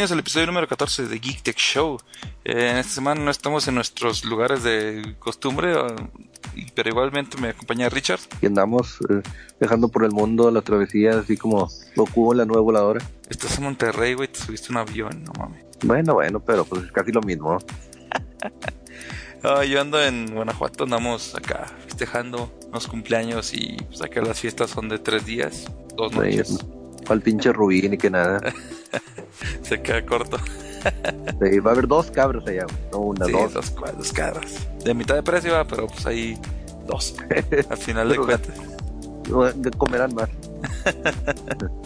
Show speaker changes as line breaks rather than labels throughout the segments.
bienvenidos al episodio número 14 de Geek Tech Show. Eh, en esta semana no estamos en nuestros lugares de costumbre, pero igualmente me acompaña Richard.
Y andamos eh, viajando por el mundo la travesía, así como Goku en la nueva voladora.
Estás en Monterrey, güey, te subiste un avión, no mames.
Bueno, bueno, pero pues es casi lo mismo.
Ah, yo ando en Guanajuato, andamos acá festejando unos cumpleaños y pues acá las fiestas son de tres días, dos noches.
Al pinche Rubí ni que nada.
Se queda corto.
Sí, va a haber dos cabras allá, no una,
Sí,
dos.
dos, dos cabras. De mitad de precio, va, pero pues ahí dos. Al final de cuentas.
Comerán más.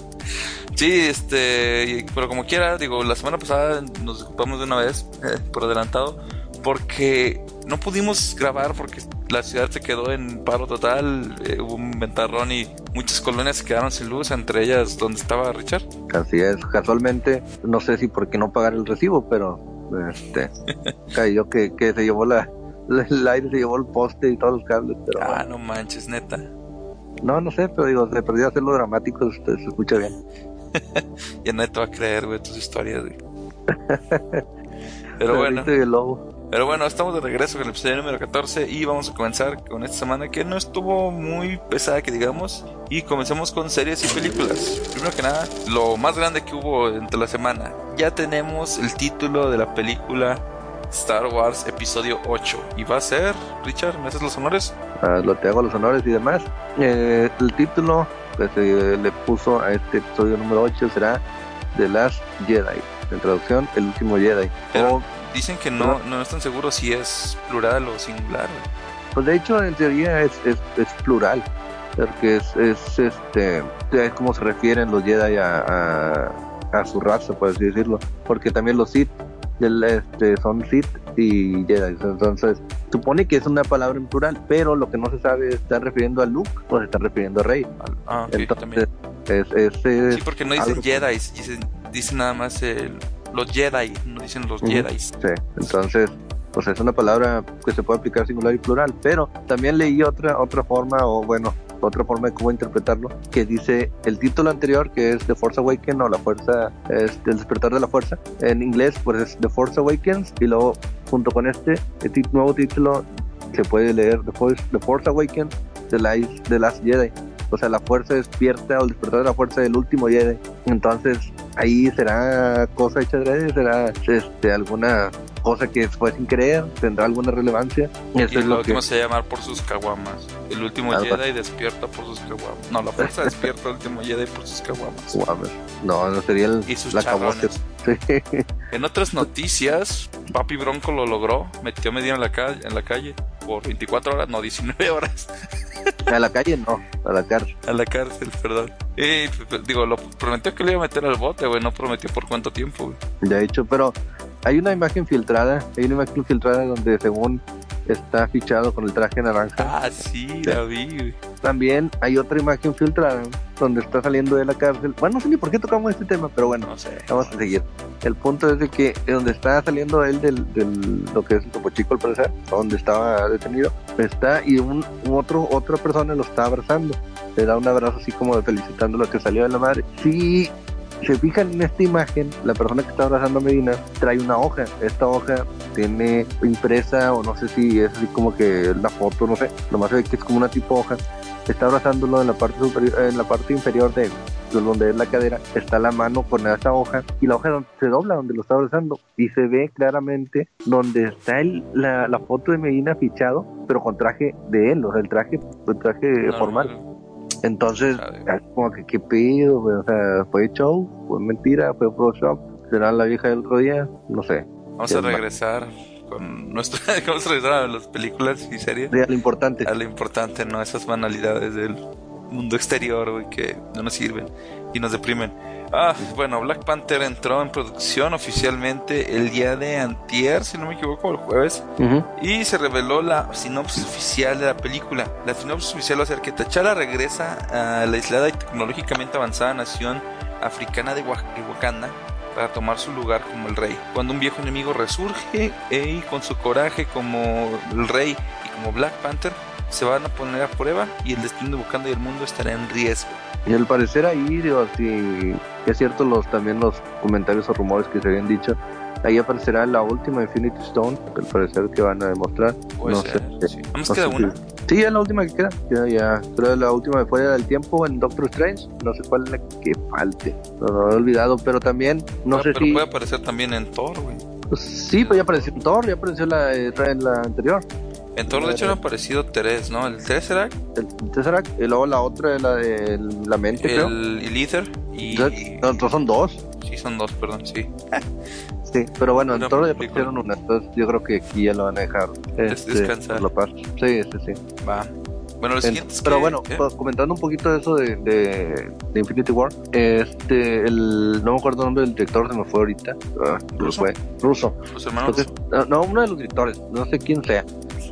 Sí, este, pero como quiera, digo, la semana pasada nos disculpamos de una vez eh, por adelantado porque no pudimos grabar porque la ciudad se quedó en paro total, eh, hubo un ventarrón y muchas colonias se quedaron sin luz, entre ellas donde estaba Richard.
Así es, casualmente, no sé si por qué no pagar el recibo, pero este cayó que, que se llevó la, el aire, se llevó el poste y todos los cables, pero
Ah, no manches, neta.
no, no sé, pero digo, se perdió hacerlo dramático, se, se escucha bien.
Ya nadie te va a creer, güey, tus historias, güey. Pero bueno.
El lobo.
Pero bueno, estamos de regreso con el episodio número 14 y vamos a comenzar con esta semana que no estuvo muy pesada que digamos y comenzamos con series y películas. Primero que nada, lo más grande que hubo entre la semana. Ya tenemos el título de la película Star Wars Episodio 8 y va a ser, Richard, ¿me haces los honores?
Ah, lo te hago los honores y demás. Eh, el título que se le puso a este episodio número 8 será The Last Jedi. En traducción, El último Jedi.
Pero
O,
dicen que no, no están seguros si es plural o singular.
pues de hecho, en teoría es, es, es plural. Porque es, es este es como se refieren los Jedi a, a, a su raza, por así decirlo. Porque también los Sith este, son Sith y Jedi. Entonces, supone que es una palabra en plural, pero lo que no se sabe es, ¿está refiriendo a Luke o se está refiriendo a Rey?
Ah, ok,
Entonces,
también.
es,
Sí, porque no dicen Jedi, dicen, dicen nada más el- los Jedi, no dicen los
Ujú.
Jedi.
sí, entonces, pues es una palabra que se puede aplicar singular y plural, pero también leí otra, otra forma, o bueno, otra forma de cómo interpretarlo, que dice el título anterior, que es The Force Awakens o la fuerza, es el despertar de la fuerza. En inglés, pues es The Force Awakens, y luego, junto con este, el ti- nuevo título, se puede leer The Force, The Force Awakens, The Last, The Last Jedi. O sea, la fuerza despierta o el despertar de la fuerza del último Jedi. Entonces, ahí será cosa hecha de será este, alguna cosa que fue sin creer, tendrá alguna relevancia.
Y
Eso es
lo
lo que
último se llamar por sus caguamas. El último Jedi despierta por sus caguamas. No, la fuerza despierta al último Jedi por sus caguamas.
No, no sería el,
Y sus
la. Sí.
En otras noticias, Papi Bronco lo logró. Metió a Medina en la, calle, en la calle por 24 horas, no, 19 horas.
A la calle no, a la cárcel.
A la cárcel, perdón. Y, pues, digo, lo prometió que le iba a meter al bote, güey. No prometió por cuánto tiempo, güey.
Ya he hecho, pero hay una imagen filtrada, hay una imagen filtrada donde según está fichado con el traje naranja.
Ah, sí, la vi, güey.
También hay otra imagen filtrada donde está saliendo de la cárcel. Bueno, no sé ni por qué tocamos este tema, pero bueno,
No sé.
vamos a seguir. El punto es de que donde está saliendo él del, del lo que es el Topo Chico al parecer, donde estaba detenido, está y un, un otro otra persona lo está abrazando. Le da un abrazo así como de felicitando lo que salió de la madre. Si se fijan en esta imagen, la persona que está abrazando a Medina trae una hoja. Esta hoja tiene impresa o no sé si es así como que la foto, no sé. Nomás se ve que es como una tipo hoja. Está abrazándolo en la parte superior, en la parte inferior de de donde es la cadera, está la mano con esa hoja y la hoja se dobla donde lo está abrazando y se ve claramente donde está el, la, la foto de Medina fichado, pero con traje de él, o sea, el traje, el traje formal. Es como que qué pedo, güey? o sea, fue show, fue mentira, fue Photoshop, será la vieja del otro día, no sé.
Vamos a
mal.
regresar con nuestra. Vamos a regresar a las películas y series.
De lo importante.
A lo importante, no esas banalidades del mundo exterior, güey, que no nos sirven y nos deprimen. Ah, bueno, Black Panther entró en producción oficialmente el día de antier, si no me equivoco, el jueves. Y se reveló la sinopsis oficial de la película. La sinopsis oficial va a ser que T'Challa regresa a la aislada y tecnológicamente avanzada nación africana de, Wa- de Wakanda para tomar su lugar como el rey. Cuando un viejo enemigo resurge y con su coraje como el rey y como Black Panther se van a poner a prueba y el destino de Wakanda y el mundo estará en riesgo.
Y al parecer ahí, digo, si es cierto los también los comentarios o rumores que se habían dicho, ahí aparecerá la última Infinity Stone, al parecer que van a demostrar.
Puede
no
ser,
sé.
sí. ¿Nada más
no
queda
sé
una?
si- Sí, es la última que queda. Ya, ya. Creo que la última fue del tiempo en Doctor Strange. No sé cuál es la que falte. No, no lo he olvidado, pero también no
Ah,
sé
pero
si.
puede aparecer también en Thor, güey.
pues, sí, pues ya apareció en Thor, ya apareció la, eh, en la anterior.
En Thor, de hecho, han aparecido tres, ¿no? El Tesseract,
El Tesseract, y luego la otra, la de la mente, creo.
el, el Ether y...
Entonces, no, son dos.
Sí, son dos, perdón, sí.
Sí, pero bueno, en Thor ya aparecieron una. Entonces yo creo que aquí ya lo van a dejar. Este,
descansar.
la paz. Sí, sí, sí.
Va. Bueno,
En-
siguiente es
pero
que-
bueno,
¿eh?
pues, comentando un poquito de eso de, de, de Infinity War, este, el, no me acuerdo el nombre del director, se me fue ahorita, ah, me
¿Ruso?
fue, ruso.
Los hermanos...
Entonces, no, no, uno de los directores, no sé quién sea,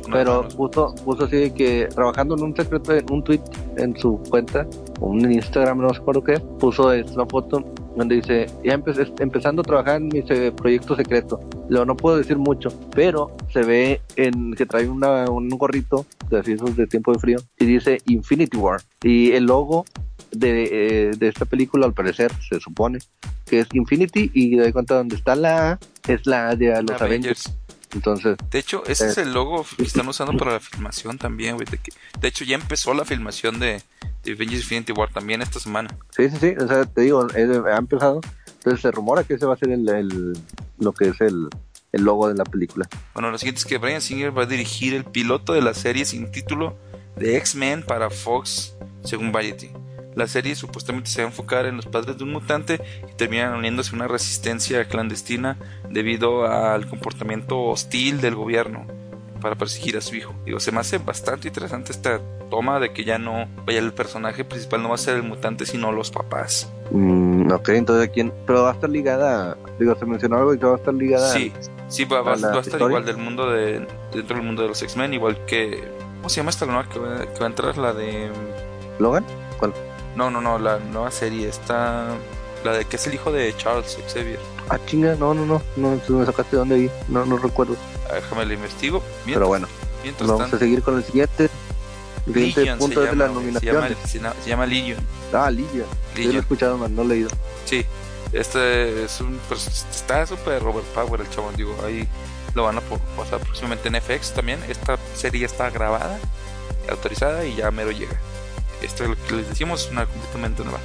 no,
pero puso, puso así de que trabajando en un secreto, en un tweet en su cuenta, o un Instagram, no recuerdo qué, puso es, una foto donde dice, ya empe- empezando a trabajar en mi eh, proyecto secreto. Luego no puedo decir mucho, pero se ve en que trae una, un gorrito de así esos de tiempo de frío y dice Infinity War. Y el logo de, eh, de esta película, al parecer, se supone que es Infinity y de cuenta donde está la A es la de los Avengers.
Avengers.
Entonces,
De hecho, ese
Eh.
es el logo que están usando para la filmación también, güey. De, que- de hecho, ya empezó la filmación de, de Avengers Infinity War también esta semana.
Sí, sí, sí, o sea, te digo, eh, ha empezado. Entonces se rumora que ese va a ser el, el- lo que es el, el logo de la película.
Bueno, lo siguiente es que Brian Singer va a dirigir el piloto de la serie sin título de X-Men para Fox, según Variety. La serie supuestamente se va a enfocar en los padres de un mutante que terminan uniéndose a una resistencia clandestina debido al comportamiento hostil del gobierno para perseguir a su hijo. Digo, se me hace bastante interesante esta toma de que ya no vaya el personaje principal, no va a ser el mutante, sino los papás.
Mm, ok, entonces quién, pero va a estar ligada, digo, se mencionó algo y va a estar ligada.
Sí, sí, va, va-
a la
va a estar igual del mundo de. dentro del mundo de los X-Men, igual que. ¿Cómo se llama esta nueva que va, que va a entrar? La de.
¿Logan? ¿Cuál?
No, no, no, la nueva serie está. La de que es el hijo de Charles Xavier.
Ah, chinga, no, no, no, no, me sacaste de dónde ahí, no, no recuerdo.
Ah, Déjame lo investigo. Mientras,
Pero bueno,
mientras
vamos a
tanto,
seguir con el siguiente. El siguiente
Legion
punto
se
es de
llama, güey, se llama,
nominaciones.
se llama- se llama Legion.
Ah, Ligia. Yo lo he
Legion.
escuchado, man, no lo he leído.
Sí, este es un. pues, está súper overpower el chabón, digo. Ahí lo van a pasar próximamente en FX también. Esta serie está grabada, autorizada y ya mero llega. Esto es lo que les decimos, es una completamente nueva.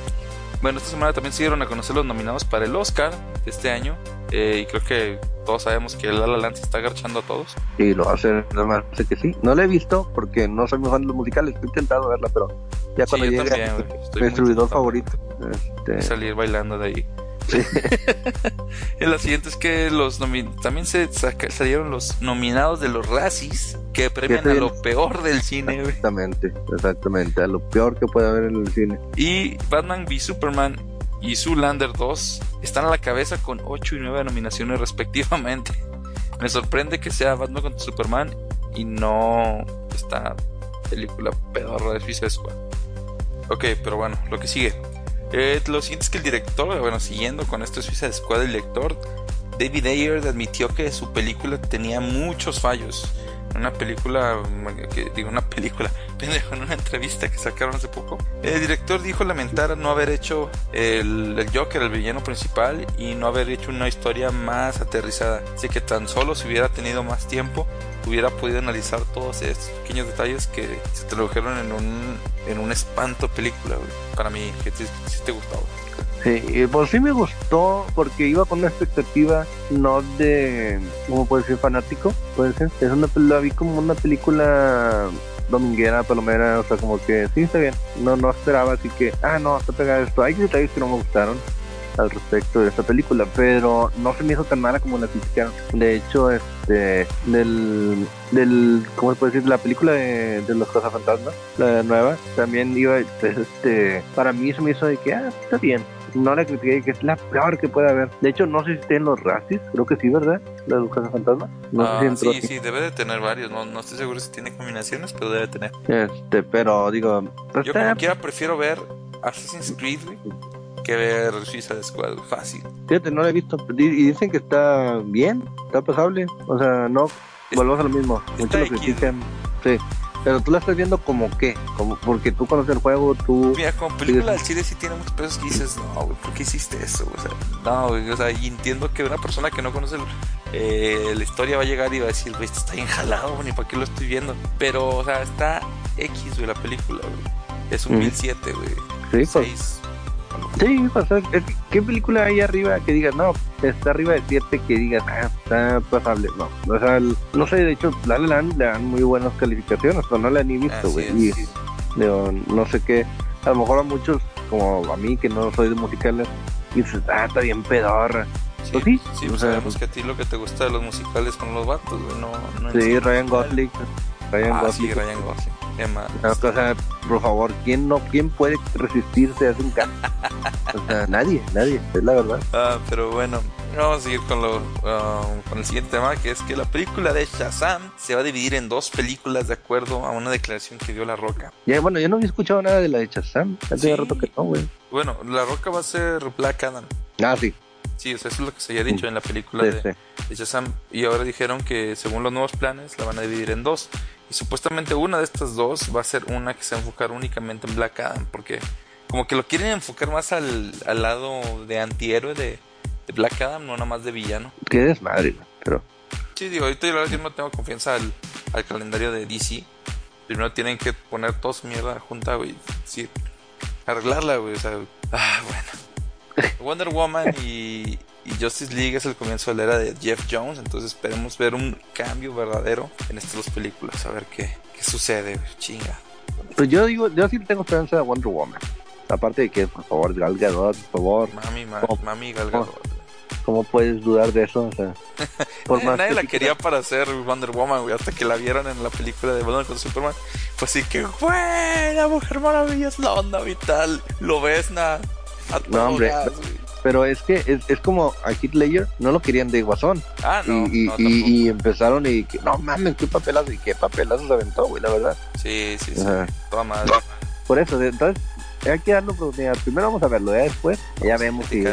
Bueno, esta semana también se dieron a conocer los nominados para el Oscar de este año. eh, y creo que todos sabemos que La La Land se está agarchando a todos.
Y lo hacer, normal, sé que sí. No lo he visto porque no soy muy fan de los musicales, he intentado verla, pero ya
Sí,
cuando llegue
también,
a
güey,
mi
estoy tentado.
favorito. Este,
salir bailando de ahí. La siguiente es que los también se salieron los nominados de los Razzies que premian a lo peor del cine.
Exactamente, exactamente, a lo peor que puede haber en el cine.
Y Batman v Superman y Zoolander 2 están a la cabeza con 8 y 9 nominaciones respectivamente. Me sorprende que sea Batman contra Superman y no esta película pedorra de Suicide Squad. Ok, pero bueno, lo que sigue. Eh, lo siguiente es que el director, bueno, siguiendo con esto Suicide Squad, el director David Ayer admitió que su película tenía muchos fallos. Una película, que, digo, una película, pendejo, en una entrevista que sacaron hace poco. El director dijo lamentar no haber hecho el, el Joker, el villano principal, y no haber hecho una historia más aterrizada. Así que tan solo si hubiera tenido más tiempo, hubiera podido analizar todos estos pequeños detalles que se tradujeron en un, en un espanto película, güey. Para mí, que sí, sí te gustaba.
Sí, pues sí me gustó porque iba con una expectativa no de, ¿cómo puede ser? Fanático, puede ser. Es una, la vi como una película dominguera, palomera, o sea, como que sí, está bien. No, no esperaba, así que, ah, no, está pegada esto. Hay detalles que no me gustaron al respecto de esta película, pero no se me hizo tan mala como la criticaron. De hecho, este, del, del, ¿cómo se puede decir? La película de, de los Fantasmas, la nueva, también iba, pues, este, para mí se me hizo de que, ah, está bien. No la critiqué, que es la peor que puede haber. De hecho, no sé si estén los Razzies, creo que sí, ¿verdad? La de los Fantasmas. No
Ah,
sé si entró
sí,
aquí.
sí, debe de tener varios. No, no estoy seguro si tiene combinaciones, pero debe tener.
Este, pero digo, pues,
Yo
está-
como quiera prefiero ver Assassin's Creed que ver Suicide Squad. Fácil.
fíjate, no la he visto. Y dicen que está bien, está pasable. O sea, no, volvemos a lo mismo. Muchos lo critican. Sí. Pero tú la estás viendo como qué, como porque tú conoces el juego, tú...
Mira, como película del chile sí tiene muchos pesos que dices, no, güey, ¿por qué hiciste eso? O sea, no, güey, o sea, y entiendo que una persona que no conoce el, eh, la historia va a llegar y va a decir, güey, esto está bien jalado, ni para qué lo estoy viendo. Pero, o sea, está X, güey, la película, güey. Es un
Mm.
1007, güey.
Sí, pues.
6.
Sí, es- es- ¿qué película hay arriba que digas, no, está arriba de 7 que digas, ah, está pasable? No, o sea, el- no sé, de hecho, La La Land le dan muy buenas calificaciones, pero no la han ni visto, güey. No sé qué, a lo mejor a muchos, como a mí, que no soy de musicales, dices, ah, está bien pedorra.
Sí,
Pues sí,
sí,
o
pues
sea,
sabemos que a ti lo que te gusta de los musicales son los vatos, güey, no, no
Sí,
sí.
Ryan Gosling. Ryan
Ah,
Gosling.
sí, Ryan Gosling. Emma.
O sea, por favor, ¿quién no, quién puede resistirse a un can? O sea, nadie, nadie, es la verdad.
Ah, pero bueno, vamos a seguir con, lo, ah, con el siguiente tema, que es que la película de Shazam se va a dividir en dos películas de acuerdo a una declaración que dio La Roca.
Ya, bueno, yo no había escuchado nada de la de Shazam. Hace
Sí.
rato que no, güey.
Bueno, La Roca va a ser Black Adam.
Ah, sí.
Sí, o sea, eso es lo que se había dicho en la película
sí,
de,
sí.
de Shazam. Y ahora dijeron que según los nuevos planes la van a dividir en dos. Y supuestamente una de estas dos va a ser una que se va a enfocar únicamente en Black Adam. Porque como que lo quieren enfocar más al, al lado de antihéroe de, de Black Adam, no nada más de villano.
Qué desmadre. Pero,
Sí, digo, ahorita yo, la verdad, yo no tengo confianza al, al calendario de DC. Primero tienen que poner toda su mierda junta, güey. Sí, arreglarla, güey. O sea, ah, bueno. Wonder Woman y, y Justice League es el comienzo de la era de Jeff Jones. Entonces esperemos ver un cambio verdadero en estas dos películas. A ver qué, qué sucede. Chinga.
pues yo digo, yo sí tengo esperanza de Wonder Woman. Aparte de que, por favor, Gal Gadot, por favor,
Mami, ma- mami Gal Gadot.
¿cómo puedes dudar de eso? O sea, por más
Nadie
que
la quería para hacer Wonder Woman, güey. Hasta que la vieron en la película de Batman contra Superman. Pues sí que, güey, la mujer maravilla es la onda vital. Lo ves, na. A todo
hombre.
gas.
Pero es que es, es como a Heath Ledger no lo querían de Guasón.
Ah, no.
y,
no,
y- empezaron y que, no mames, qué papelazo y qué papelazo se aventó, güey, la verdad.
Sí, sí, sí.
Ajá.
Toda madre.
Por eso, entonces, hay que darle oportunidad. Primero vamos a verlo, ya después, ya vemos si,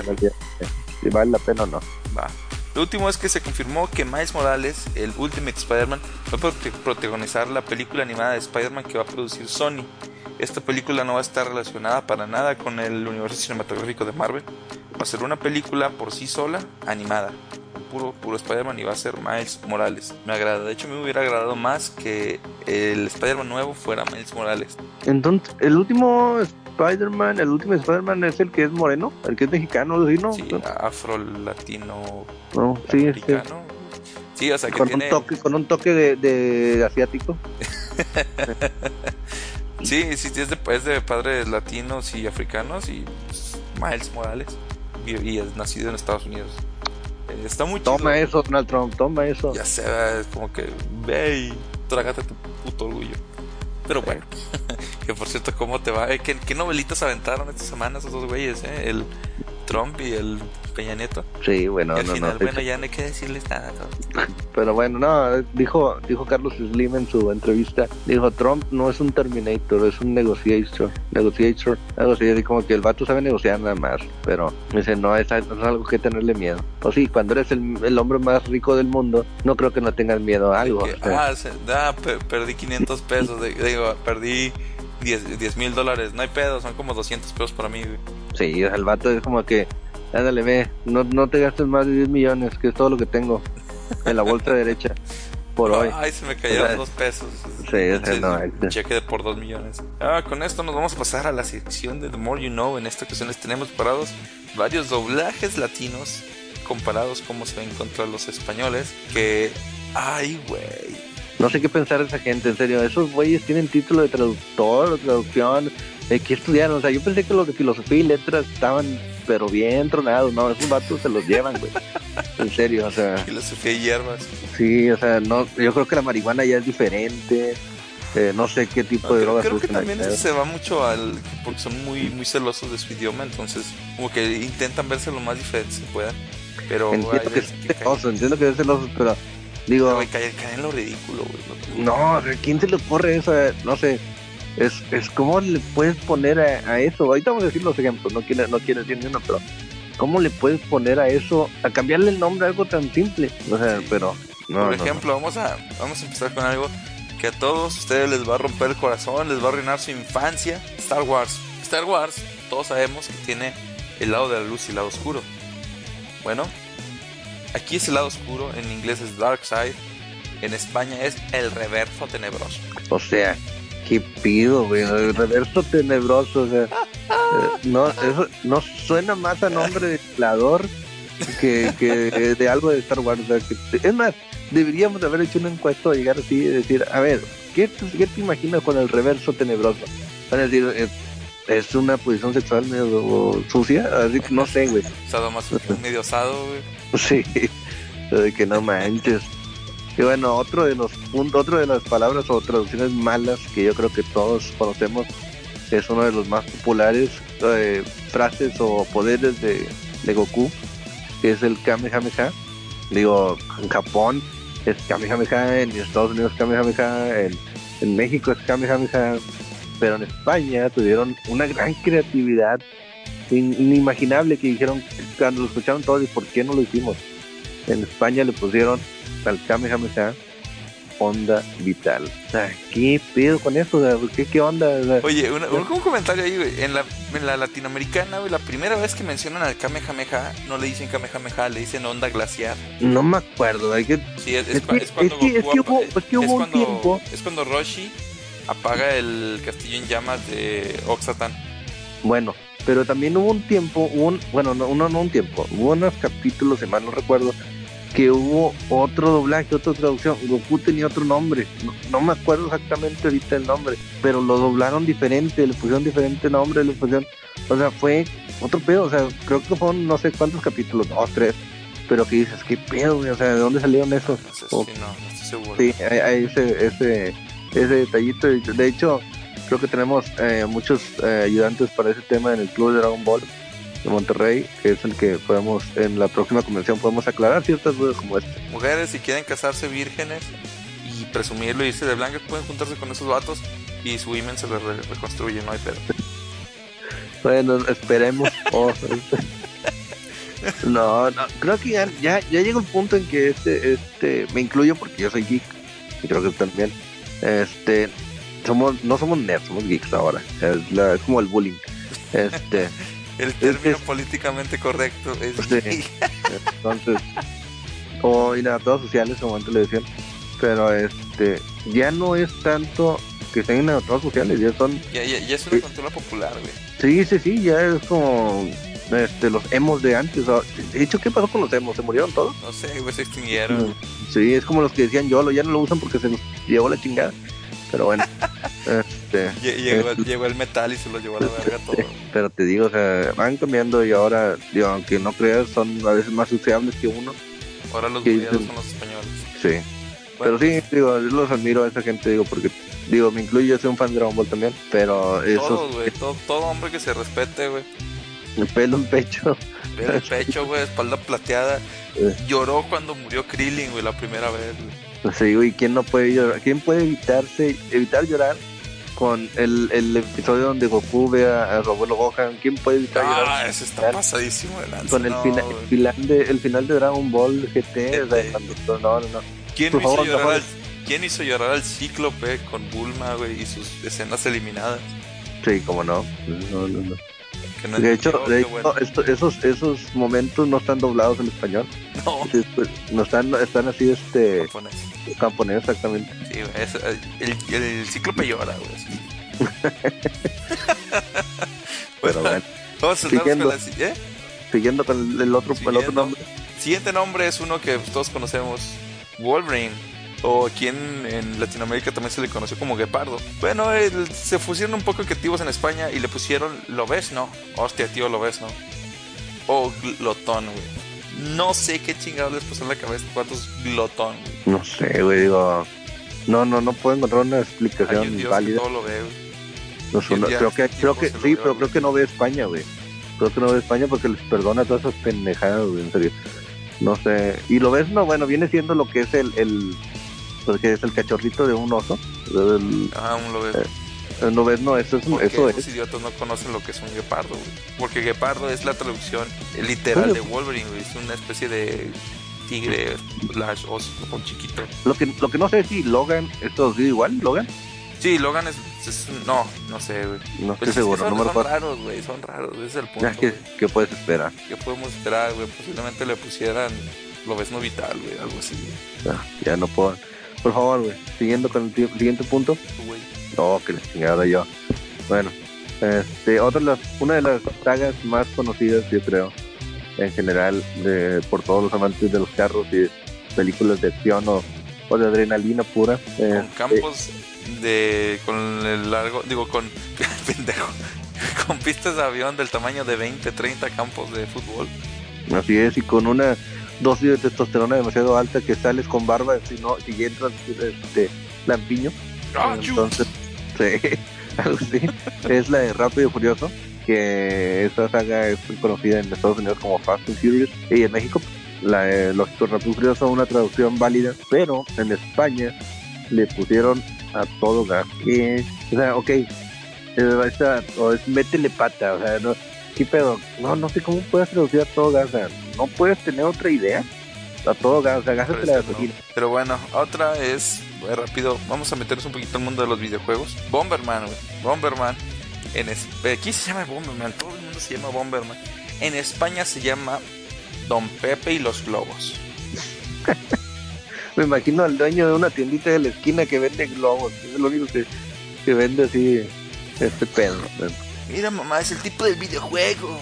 vale la pena o no.
Va. Lo último es que se confirmó que Miles Morales, el Ultimate Spider-Man, va a protagonizar la película animada de Spider-Man que va a producir Sony. Esta película no va a estar relacionada para nada con el universo cinematográfico de Marvel. Va a ser una película por sí sola, animada. Puro, puro Spider-Man y va a ser Miles Morales. Me agrada. De hecho, me hubiera agradado más que el Spider-Man nuevo fuera Miles Morales.
Entonces, el último Spider-Man, el último Spider-Man es el que es moreno, el que es mexicano, ¿sí, no?
Sí, afro-latino
No, sí, es que
americano. Sí, o sea que
con
tiene...
un toque, con un toque de, de asiático.
Sí, sí, sí, es de, es de padres latinos y africanos y pues, Miles Morales y, es nacido en Estados Unidos. Eh, está muy chido.
Toma eso, Donald Trump, toma eso.
Ya sé, ¿verdad? es como que ve y trágate tu puto orgullo. Pero bueno, que por cierto, ¿cómo te va? Eh, ¿qué, qué novelitas aventaron esta semana esos dos güeyes? Eh? El Trump y el Peña Nieto.
Sí, bueno,
y al
no,
final,
no.
bueno, ya no hay que decirles nada. ¿no?
Pero bueno, no, dijo, dijo Carlos Slim en su entrevista, dijo Trump no es un Terminator, es un negotiator, negotiator, algo así, así como que el vato sabe negociar nada más, pero dice, no, es, al- es algo que tenerle miedo. Pues sí, cuando eres el, el hombre más rico del mundo, no creo que no tengas miedo a algo.
Que,
o sea,
ah, se- ah, per- perdí 500 pesos. de- digo, perdí 10 mil dólares. No hay pedo, son como 200 pesos para mí. güey.
Sí, o sea, el vato es como que, ándale, ve, no, no te gastes más de 10 millones, que es todo lo que tengo en la bolsa derecha por hoy.
Ay, se me cayeron
O sea,
dos pesos.
sí,
Entonces,
no,
un
este-
cheque de por 2 millones. Ah, con esto nos vamos a pasar a la sección de The More You Know. En esta ocasión les tenemos parados varios doblajes latinos comparados cómo se ven contra los españoles. Que, ay, güey.
No sé qué pensar de esa gente, en serio. Esos güeyes tienen título de traductor o traducción. ¿De qué estudiaron? O sea, yo pensé que los de filosofía y letras estaban, pero bien tronados. No, esos vatos se los llevan, güey. En serio, o sea,
Filosofía y hierbas.
sí, o sea, no, yo creo que la marihuana ya es diferente. Eh, no sé qué tipo de
creo,
drogas
creo que también se va mucho al porque son muy muy celosos de su idioma entonces como que intentan verse lo más diferentes que puedan pero
Entiendo que es
que
celoso, entiendo que es celoso, pero digo,
caen- en lo ridículo güey no-
no, ¿quién se le ocurre eso? No sé. Es, es cómo le puedes poner a, a eso. Ahorita vamos a decir los ejemplos, no quiero, no quiero decir ni uno, pero ¿cómo le puedes poner a eso, a cambiarle el nombre a algo tan simple? O sea,
Sí.
pero no,
por
no,
ejemplo vamos a vamos a empezar con algo que a todos ustedes les va a romper el corazón, les va a arruinar su infancia. Star Wars. Star Wars, todos sabemos que tiene el lado de la luz y el lado oscuro. Bueno, aquí es el lado oscuro, en inglés es Dark Side, en España es el reverso tenebroso.
O sea, qué pido, güey, el reverso tenebroso, o sea, eh, no, eso no suena más a nombre de explador que, que de algo de Star Wars. o sea, que- es más, deberíamos de haber hecho un encuesto de llegar así y decir, a ver, ¿qué, te- qué te imaginas con el reverso tenebroso? Van a decir, eh, es una posición sexual medio sucia, así que no sé, güey.
Sadomasoquismo medio osado, güey.
Sí, de que no manches. Y bueno, otro de los puntos, otro de las palabras o traducciones malas que yo creo que todos conocemos es uno de los más populares eh, frases o poderes de, de Goku, que es el Kamehameha. Digo, en Japón es Kamehameha, en Estados Unidos Kamehameha, en, en México es Kamehameha, pero en España tuvieron una gran creatividad in- inimaginable que dijeron cuando lo escucharon todos por qué no lo hicimos. En España le pusieron al Kamehameha onda vital. O sea, ¿qué pedo con eso? ¿qué, qué onda? O sea,
Oye, una- un, un comentario ahí, güey. En la, en la latinoamericana, güey, la primera vez que mencionan al Kamehameha, no le dicen Kamehameha, le dicen onda glaciar.
no me acuerdo. Hay que,
Sí, es, es
Es
cua-
que-
es cuando
es que- es
Goku
que
apa-
hubo-
es-
es que hubo
es
un
cuando,
tiempo-
es cuando Roshi apaga el castillo en llamas de Oxatan.
bueno, pero también hubo un tiempo, un, bueno, no, no, no un tiempo, hubo unos capítulos, si mal no recuerdo, que hubo otro doblaje, otra traducción. Goku tenía otro nombre, no, no me acuerdo exactamente ahorita el nombre, pero lo doblaron diferente, le pusieron diferente nombre, le pusieron, o sea, fue otro pedo, o sea, creo que fueron no sé cuántos capítulos, dos, tres, pero que dices, ¿qué pedo? O sea, ¿de dónde salieron esos?
No sé
Oh.
si no, no estoy seguro.
Sí, hay, hay ese, ese, ese detallito. De hecho, creo que tenemos eh, muchos eh, ayudantes para ese tema en el Club de Dragon Ball de Monterrey, que es el que podemos, en la próxima convención, podemos aclarar ciertas dudas como esta.
Mujeres, si quieren casarse vírgenes y presumirlo y irse de blancas, pueden juntarse con esos vatos y su imen se les re- reconstruye, no hay pedo.
Bueno, esperemos. Oh, no, no, creo que ya, ya, ya llegó el punto en que este, este, me incluyo porque yo soy geek, y creo que también. Este, somos, no somos nerds, somos geeks ahora. Es, la- es como el bullying. Este.
El término
es-
políticamente correcto es
Sí.
gay.
Entonces, o y nada, todas sociales como antes le decían, pero este, ya no es tanto que estén en todas sociales, ya son,
Ya, ya, ya es una cultura popular, güey.
sí, sí, sí, ya es como este, los emos de antes. o- de hecho, ¿qué pasó con los emos? ¿Se murieron todos?
No sé, güey, se extinguieron.
Sí, es como los que decían YOLO, ya no lo usan porque se los llevó la chingada. Pero bueno, este,
Lle- Llegó, llegó el metal y se lo llevó a la verga todo.
pero te digo, o sea, van cambiando y ahora, digo, aunque no creas, son a veces más sociables que uno.
Ahora los
¿Qué
buleados
dices?
son los españoles.
Sí.
Bueno,
pero sí, digo, yo los admiro a esa gente, digo, porque, digo, me incluyo, yo soy un fan de Dragon Ball también, pero esos,
Todos, güey, todo, todo hombre que se respete, güey.
el pelo en pecho,
Ve el pecho, güey, espalda plateada.
Eh.
Lloró cuando murió Krillin, güey, la primera vez, güey.
sí, güey, ¿quién no puede llorar? ¿Quién puede evitarse, evitar llorar con el, el episodio donde Goku ve a, a abuelo Gohan? ¿Quién puede evitar?
Ah, ese está pasadísimo de lanza.
Con el,
no,
fina- el final de, el final de Dragon Ball GT, o sea,
GT.
cuando- no, no, no.
¿Quién hizo,
favor,
llorar al, ¿Quién hizo llorar al Cíclope con Bulma, güey, y sus escenas eliminadas?
Sí, no. No, no, no.
Que no
De hecho, de hecho
bueno.
esto- esos, esos momentos no están doblados en español.
No,
Sí, pues, no están, están así, este,
japonés
exactamente.
Sí, güey, es- el, el Cíclope llora, güey.
bueno,
Vamos a saltarnos
Siguiendo.
con la ¿eh?
siguiendo con el, el otro, el otro nombre.
Siguiente nombre es uno que todos conocemos, Wolverine. O aquí en, en Latinoamérica también se le conoció como Guepardo. Bueno, el- se pusieron un poco creativos en España y le pusieron Lobezno. Hostia, tío, Lobezno. O Glotón, güey. No sé qué chingados les pasó en la cabeza. ¿Cuántos Glotón? güey?
No sé, güey, digo. No, no, no puedo encontrar una explicación
un dios
válida.
todo lo ve.
No no- creo que, creo que, sí, pero creo que no ve España, güey. Creo que no ve España porque les perdona todas esas pendejadas, güey, en serio. No sé. Y lo ves, no, bueno, viene siendo lo que es el, el, lo que es el cachorrito de un oso. El,
Ah, un lo ve.
el no ves, no, eso es,
Porque
eso
esos
es.
idiotas no conocen lo que es un guepardo, güey. Porque guepardo es la traducción literal de Wolverine, güey. Es una especie de tigre, slash oso, un chiquito.
Lo que, lo que no sé es si Logan es traducido igual, Logan.
Sí, Logan es, es- no, no sé, güey.
No estoy
Pues
seguro,
son,
no me
son raros, güey, son raros, ese es el punto.
Ya, ¿qué, qué puedes esperar?
¿Qué podemos esperar, güey? Posiblemente le pusieran lo ves no vital, güey, algo así,
Ya, ya no puedo. Por favor, güey, siguiendo con el siguiente punto. No, que la chingada yo. Bueno, este, otra de las, una de las sagas más conocidas, yo creo, en general, de, por todos los amantes de los carros y películas de acción o, o de adrenalina pura.
Con
este,
campos de. con el largo. digo, con. pendejo. con pistas de avión del tamaño de 20, 30 campos de fútbol.
Así es, y con una dosis de testosterona demasiado alta que sales con barba, si no, si entras este, lampiño.
¡Ah!
Entonces, sí, algo así. es la de Rápido y Furioso, que esta saga es conocida en Estados Unidos como Fast and Furious y en México la de Lógico Rápido y Furioso, una traducción válida, pero en España le pusieron a todo gas. Que, o sea, ok, eh, esta- o es métele pata, o sea, no, ¿qué pedo? No, no sé cómo puedes traducir a todo gas, no puedes tener otra idea. A todo gas, o sea, gásate la
no. Pero bueno, otra es. muy rápido, vamos a meternos un poquito al mundo de los videojuegos. Bomberman, güey. Bomberman. En es- aquí se llama Bomberman, todo el mundo se llama Bomberman. En España se llama Don Pepe y los Globos.
Me imagino al dueño de una tiendita de la esquina que vende globos. Es lo único que, que vende así este pedo.
Mira, mamá, es el tipo del videojuego.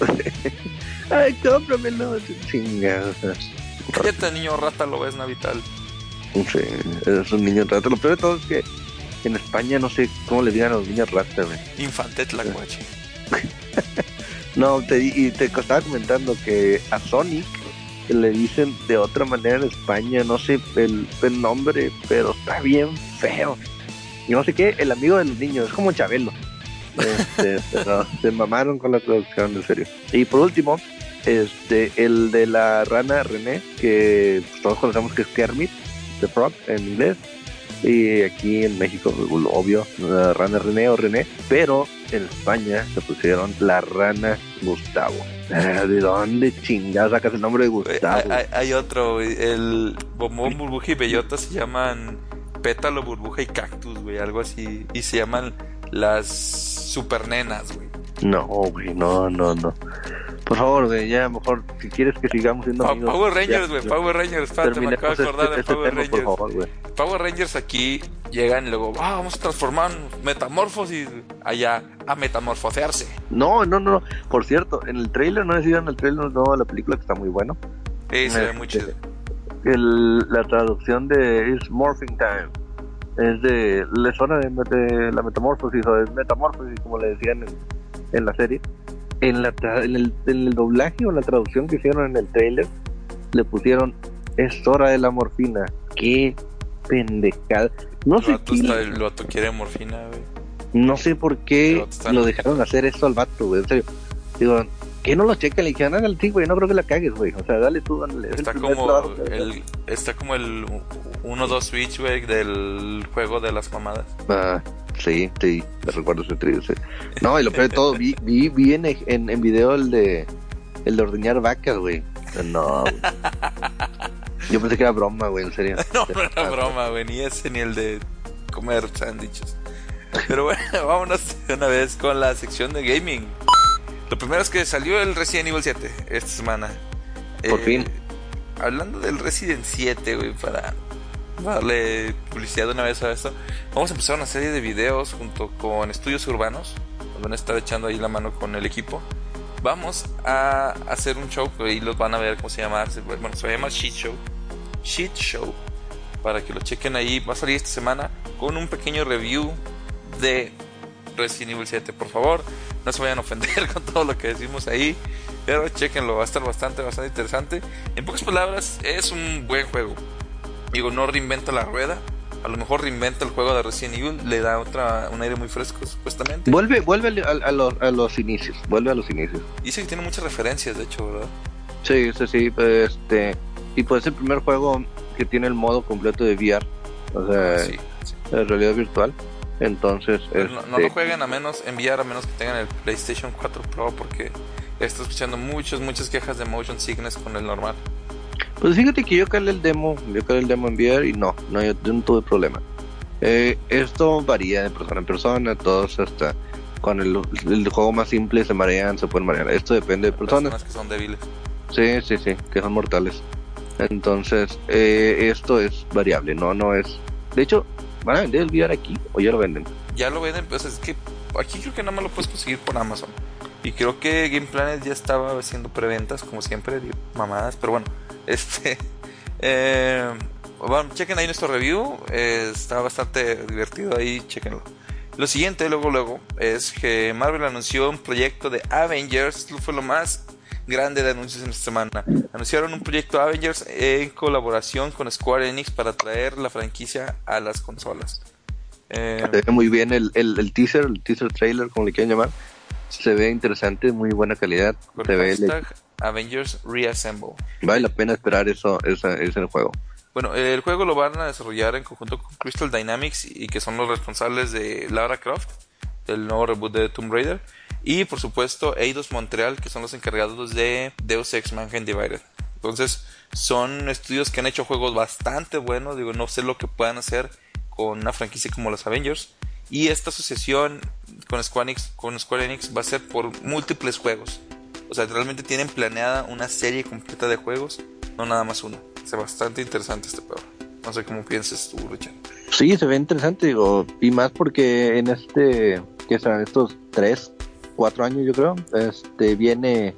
Ay, cómpramelo. Chingada.
Cállate, niño rata, lo ves Navital.
Sí, es un niño rata. Lo peor de todo es que en España no sé cómo le digan a los niños rata, güey.
Infante Tlacuache.
No, te, y te estaba comentando que a Sonic le dicen de otra manera en España, no sé el, el nombre, pero está bien feo. Y no sé qué, el amigo de los niños, es como Chabelo. Este, pero se mamaron con la traducción, en serio. Y por último, este, el de la rana René, que pues, todos conocemos que es Kermit, The Frog en inglés. Y aquí en México, obvio, la rana René o René, pero en España se pusieron la rana Gustavo. ¿De dónde chingada sacas el nombre de
Güey,
Gustavo?
Hay, hay- hay otro, el bombón, burbuja y bellota se llaman pétalo, burbuja y cactus, güey, algo así. Y se llaman las supernenas, güey.
No, güey, no, no, no. Por favor, güey, ya mejor, si quieres que sigamos siendo amigos.
Power Rangers, güey, Power Rangers, espérate, me acabo de acordar
este,
de
este
Power Rangers.
por favor.
Power Rangers aquí llegan y luego, ah, vamos a transformar metamorfosis allá a metamorfosearse.
No, no, no, no. Por cierto, en el trailer, no decían el trailer no, la película que está muy bueno.
Y se ve muy
Este,
chido.
El, la traducción de is morphing time es de la zona de, de la metamorfosis o es metamorfosis como le decían en, en la serie. En, la, tra- en, el, en el doblaje o la traducción que hicieron en el trailer le pusieron es hora de la morfina qué pendejada no
El
sé
vato, está- el vato quiere morfina, güey.
no sé por qué lo dejaron hacer eso al vato güey en serio. Digo que no lo chequen le dijeron hágale sí güey no creo que la cagues güey o sea dale tú dale, es el
Está como el, está como el 1-2 Switch, güey, del juego de las mamadas.
Ah, sí, sí, te recuerdo ese trío, sí. No, y lo peor de todo, vi, vi, vi en, en, en video el de el de ordeñar vacas, güey. No, güey. Yo pensé que era broma, güey, en serio.
No, no era broma, güey, ni ese ni el de comer sándwiches. Pero bueno, vámonos de una vez con la sección de gaming. Lo primero es que salió el Resident Evil 7 esta semana.
Por fin.
Hablando del Resident 7, güey, para darle publicidad de una vez a esto, vamos a empezar una serie de videos junto con Estudios Urbanos, donde van a estar echando ahí la mano con el equipo. Vamos a hacer un show, y los van a ver cómo se llama. Bueno, se llama Shit Show. Shit Show. Para que lo chequen ahí. Va a salir esta semana con un pequeño review de Resident Evil 7. Por favor, no se vayan a ofender con todo lo que decimos ahí. Pero chequenlo, va a estar bastante, bastante interesante. En pocas palabras, es un buen juego. Digo, no reinventa la rueda. A lo mejor reinventa el juego de Resident Evil. Le da otra, un aire muy fresco, supuestamente.
Vuelve, vuelve a, a los, a los inicios, vuelve a los inicios.
Dice que tiene muchas referencias, de hecho, ¿verdad?
Sí, sí, sí, este, y pues es el primer juego que tiene el modo completo de VR, o sea,
Sí, sí.
realidad virtual. Entonces,
no, no
este,
lo jueguen a menos enviar a menos que tengan el PlayStation 4 Pro porque estoy escuchando muchas muchas quejas de motion sickness con el normal.
Pues fíjate que yo calé el demo, yo calé el demo enviar y no, no, yo, no tuve problema. Eh, esto varía de persona en persona, todos hasta con el, el, juego más simple se marean, se pueden marear. Esto depende de personas.
personas que son débiles.
Sí, sí, sí, que son mortales. Entonces, eh, esto es variable, no, no es. De hecho, ¿van a vender el VR aquí o ya lo venden?
Ya lo venden, pues es que aquí creo que nada más lo puedes conseguir por Amazon. Y creo que Game Planet ya estaba haciendo preventas, como siempre, mamadas, pero bueno, este. Eh, bueno, chequen ahí nuestro review, eh, está bastante divertido ahí, chequenlo. Lo siguiente, luego, luego, es que Marvel anunció un proyecto de Avengers, fue lo más grande de anuncios en esta semana. Anunciaron un proyecto Avengers en colaboración con Square Enix para traer la franquicia a las consolas.
Eh, se ve muy bien el, el, teaser, el teaser trailer, como le quieran llamar. Se ve interesante, muy buena calidad. se ve
Avengers Reassemble.
Vale la pena esperar eso, ese, ese juego.
Bueno, el juego lo van a desarrollar en conjunto con Crystal Dynamics y que son los responsables de Lara Croft, del nuevo reboot de Tomb Raider, y por supuesto Eidos Montreal, que son los encargados de Deus Ex Mankind Divided. Entonces, son estudios que han hecho juegos bastante buenos, digo, no sé lo que puedan hacer con una franquicia como los Avengers, y esta asociación con Square Enix, con Square Enix va a ser por múltiples juegos. O sea, realmente tienen planeada una serie completa de juegos, no nada más uno bastante interesante este pedo. No sé cómo piensas tú, Richard.
Sí, se ve interesante, digo, y más porque en este, que serán estos tres, cuatro años yo creo, este viene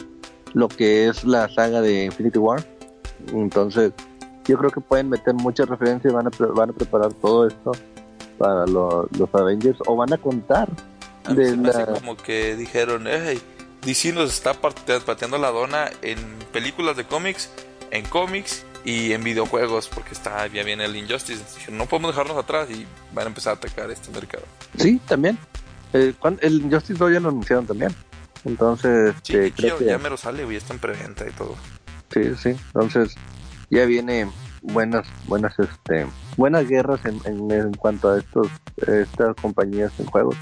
lo que es la saga de Infinity War. Entonces, yo creo que pueden meter muchas referencias, van a, van a preparar todo esto para los Avengers o van a contar.
de la... como que dijeron, hey, DC nos está pateando la dona en películas de cómics, en cómics y en videojuegos porque está ya viene el Injustice no podemos dejarnos atrás y van a empezar a atacar este mercado
sí también el, el Injustice 2 ya lo anunciaron también entonces
sí, eh, creo que ya me lo sale y está en preventa y todo
sí sí entonces ya viene buenas buenas este buenas guerras en, en, cuanto a estos estas compañías en juegos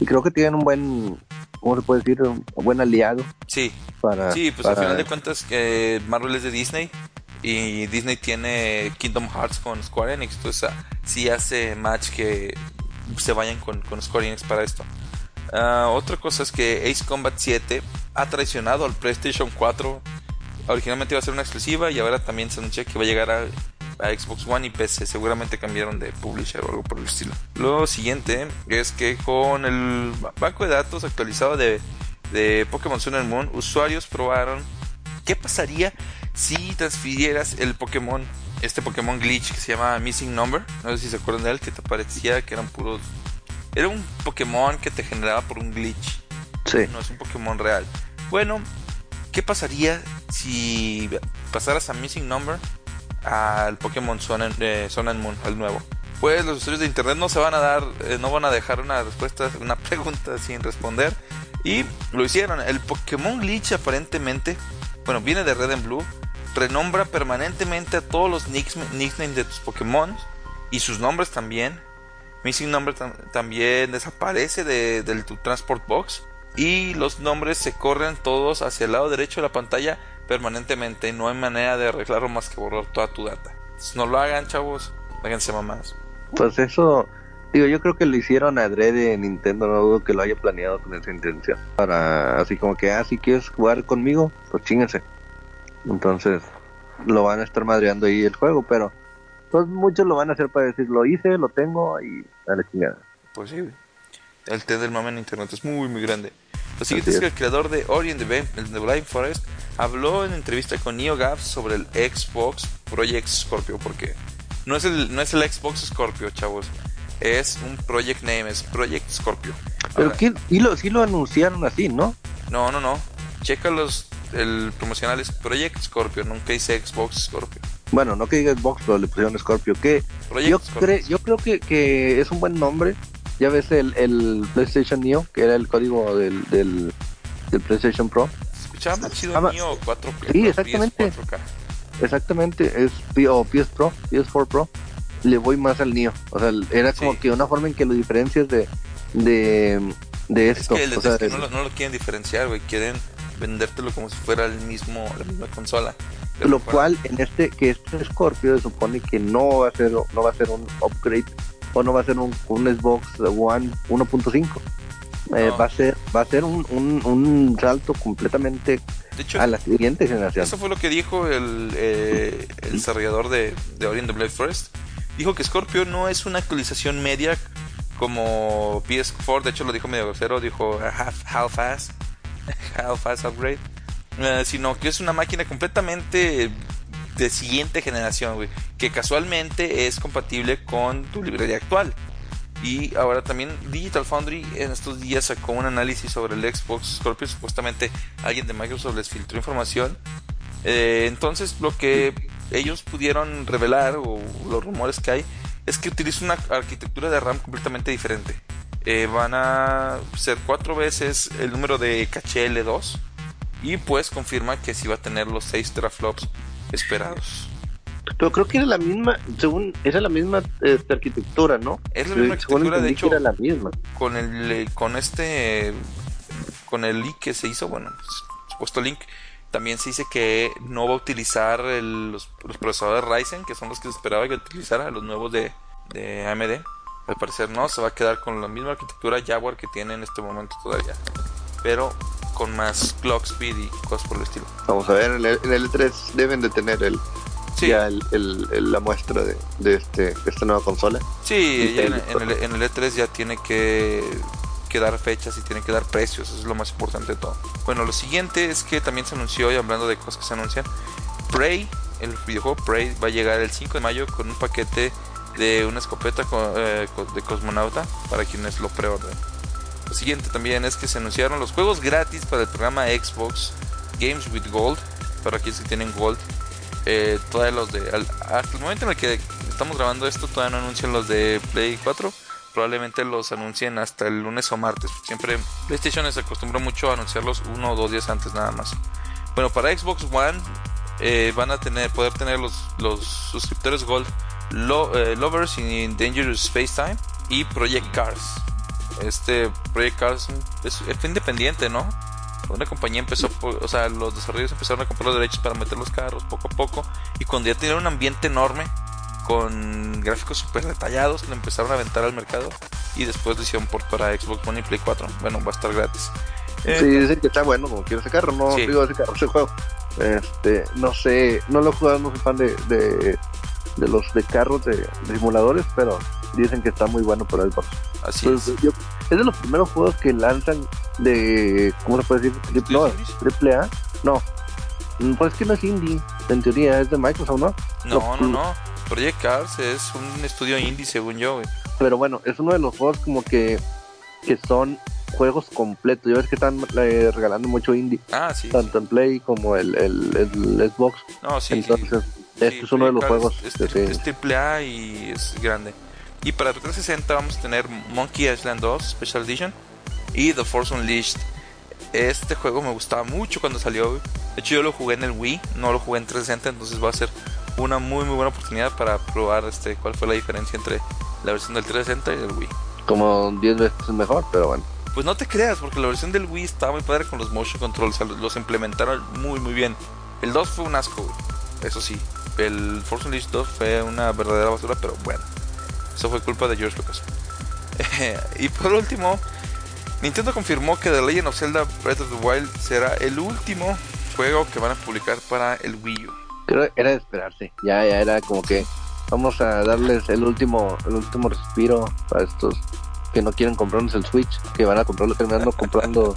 y creo que tienen un buen ¿cómo se puede decir? Un buen aliado.
Sí. Para, sí, pues al final de cuentas que Marvel es de Disney y Disney tiene Kingdom Hearts con Square Enix, entonces ah, sí hace match que se vayan con, Square Enix para esto. Ah, otra cosa es que Ace Combat 7 ha traicionado al PlayStation 4. Originalmente iba a ser una exclusiva y ahora también se anuncia que va a llegar a, Xbox One y PC. Seguramente cambiaron de publisher o algo por el estilo. Lo siguiente es que con el banco de datos actualizado de, de Pokémon Sun and Moon, usuarios probaron qué pasaría si transfirieras el Pokémon, este Pokémon glitch que se llama Missing Number, no sé si se acuerdan de él, que te parecía que eran puros... Era un Pokémon que te generaba por un glitch.
Sí.
No es un Pokémon real. Bueno, ¿qué pasaría si pasaras a Missing Number al Pokémon Sun and, eh, Moon, al nuevo? Pues los usuarios de internet no se van a dar, eh, no van a dejar una respuesta, una pregunta sin responder. Y lo hicieron. El Pokémon Glitch aparentemente, bueno, viene de Red and Blue renombra permanentemente a todos los nicknames de tus Pokémon y sus nombres también. Missing Number también desaparece de, tu Transport Box y los nombres se corren todos hacia el lado derecho de la pantalla permanentemente. No hay manera de arreglarlo más que borrar toda tu data. no lo hagan, chavos. Háganse mamás.
Pues eso, digo, yo creo que lo hicieron adrede Nintendo. No dudo que lo haya planeado con esa intención. Para así como que, ah, si quieres jugar conmigo, pues chingense. Entonces lo van a estar madreando ahí el juego, pero pues muchos lo van a hacer para decir lo hice, lo tengo y a la chingada.
Pues sí, el T del mame en internet es muy muy grande. Lo siguiente es. que el creador de Ori and the, the Blind Forest habló en entrevista con NeoGAF sobre el Xbox Project Scorpio, porque no es el, no es el Xbox Scorpio, chavos. Es un project name, es Project Scorpio.
Pero y lo, sí lo anunciaron así, ¿no?
No, no, no. Checa los el promocional es Project Scorpio, nunca dice Xbox Scorpio.
Bueno, no que diga Xbox, pero le pusieron Scorpio. Que yo, yo creo que, que, es un buen nombre. Ya ves el, el PlayStation Neo, que era el código del, del, PlayStation Pro.
Escuchaba más chido Neo 4
Sí, exactamente. Exactamente, es o PS Pro, PS4 Pro. Le voy más al Neo. O sea, era como que una forma en que lo diferencias de, de, de esto.
Es que no, lo, no lo quieren diferenciar, güey. Quieren vendértelo como si fuera el mismo, la misma consola.
Lo cual en este que este Scorpio se supone que no va a ser no va a ser un upgrade o no va a ser un, un Xbox One 1.5. Eh, va a ser va a ser un, un, salto completamente a la siguiente generación.
Eso fue lo que dijo el, eh, el desarrollador de, de Ori the Blade Forest. Dijo que Scorpio no es una actualización media como PS4, de hecho lo dijo medio grosero, dijo half, half half fast upgrade, eh, sino que es una máquina completamente de siguiente generación, güey, que casualmente es compatible con tu librería actual. Y ahora también Digital Foundry en estos días sacó un análisis sobre el Xbox Scorpio. Supuestamente alguien de Microsoft les filtró información. Eh, entonces lo que ellos pudieron revelar o los rumores que hay es que utiliza una arquitectura de RAM completamente diferente. Eh, van a ser cuatro veces el número de caché L2 y pues confirma que sí va a tener los 6 teraflops esperados.
Pero creo que era la misma, según, era la misma este, arquitectura, ¿no?
Es la misma arquitectura, de hecho,
era la misma.
Con el, con este, con el leak que se hizo, bueno, supuesto link, también se dice que no va a utilizar los, procesadores Ryzen, que son los que se esperaba que utilizara, los nuevos de, AMD. Al parecer no, se va a quedar con la misma arquitectura Jaguar que tiene en este momento todavía. Pero con más clock speed y cosas por el estilo.
Vamos a ver, en el, en 3 e deben de tener el, ya el, la muestra de, de, este, esta nueva consola.
Sí, en, el, en, el, E3 ya tiene que que dar fechas y tienen que dar precios, eso es lo más importante de todo. Bueno, lo siguiente es que también se anunció, y hablando de cosas que se anuncian, Prey, el videojuego Prey va a llegar el 5 de mayo con un paquete de una escopeta eh, de cosmonauta para quienes lo preorden. Lo siguiente también es que se anunciaron los juegos gratis para el programa Xbox Games with Gold, para quienes que tienen Gold. Eh, todos los de. hasta el momento en el que estamos grabando esto, todavía no anuncian los de Play 4 probablemente los anuncien hasta el lunes o martes. Siempre PlayStation se acostumbró mucho a anunciarlos uno o dos días antes nada más. Bueno, para Xbox One eh, van a tener poder tener los, los suscriptores Gold eh, Lovers in Dangerous Space Time y Project Cars. Este Project Cars es, es independiente, ¿no? Una compañía empezó, o sea, los desarrolladores empezaron a comprar los derechos para meter los carros poco a poco y cuando ya tenían un ambiente enorme, con gráficos super detallados, lo empezaron a aventar al mercado y después lo hicieron por para Xbox One y Play 4. Bueno, va a estar gratis.
Eh, sí, dicen que está bueno, como quiero ese carro, no digo ese carro, ese juego. Este, no sé, no lo he jugado, no soy fan de, de, los de carros de, simuladores, pero dicen que está muy bueno para el
Así es.
es de los primeros juegos que lanzan de, ¿cómo se puede decir? Triple, A. No, pues que no es indie, en teoría es de Microsoft, ¿no?
No, no, no. Project Cars es un estudio indie, según yo,
Pero bueno, es uno de los juegos como que, que son juegos completos. Ya ves que están eh, regalando mucho indie.
Ah, sí.
Tanto en Play como el, el, Xbox.
No, sí.
Entonces, este es uno de los juegos.
Es, es, triple A y es grande. Y para 360 vamos a tener Monkey Island 2 Special Edition y The Force Unleashed. Este juego me gustaba mucho cuando salió. De hecho, yo lo jugué en el Wii, no lo jugué en 360, entonces va a ser una muy muy buena oportunidad para probar este cuál fue la diferencia entre la versión del 360 y del Wii.
Como 10 veces mejor, pero bueno.
Pues no te creas, porque la versión del Wii estaba muy padre con los motion controls, los implementaron muy muy bien. El 2 fue un asco, eso sí. El Force Unleashed 2 fue una verdadera basura, pero bueno. Eso fue culpa de George Lucas. y por último, Nintendo confirmó que The Legend of Zelda Breath of the Wild será el último juego que van a publicar para el Wii U
era de esperarse. Ya, ya era como que vamos a darles el último, el último respiro para estos que no quieren comprarnos el Switch, que van a comprarlo terminando comprando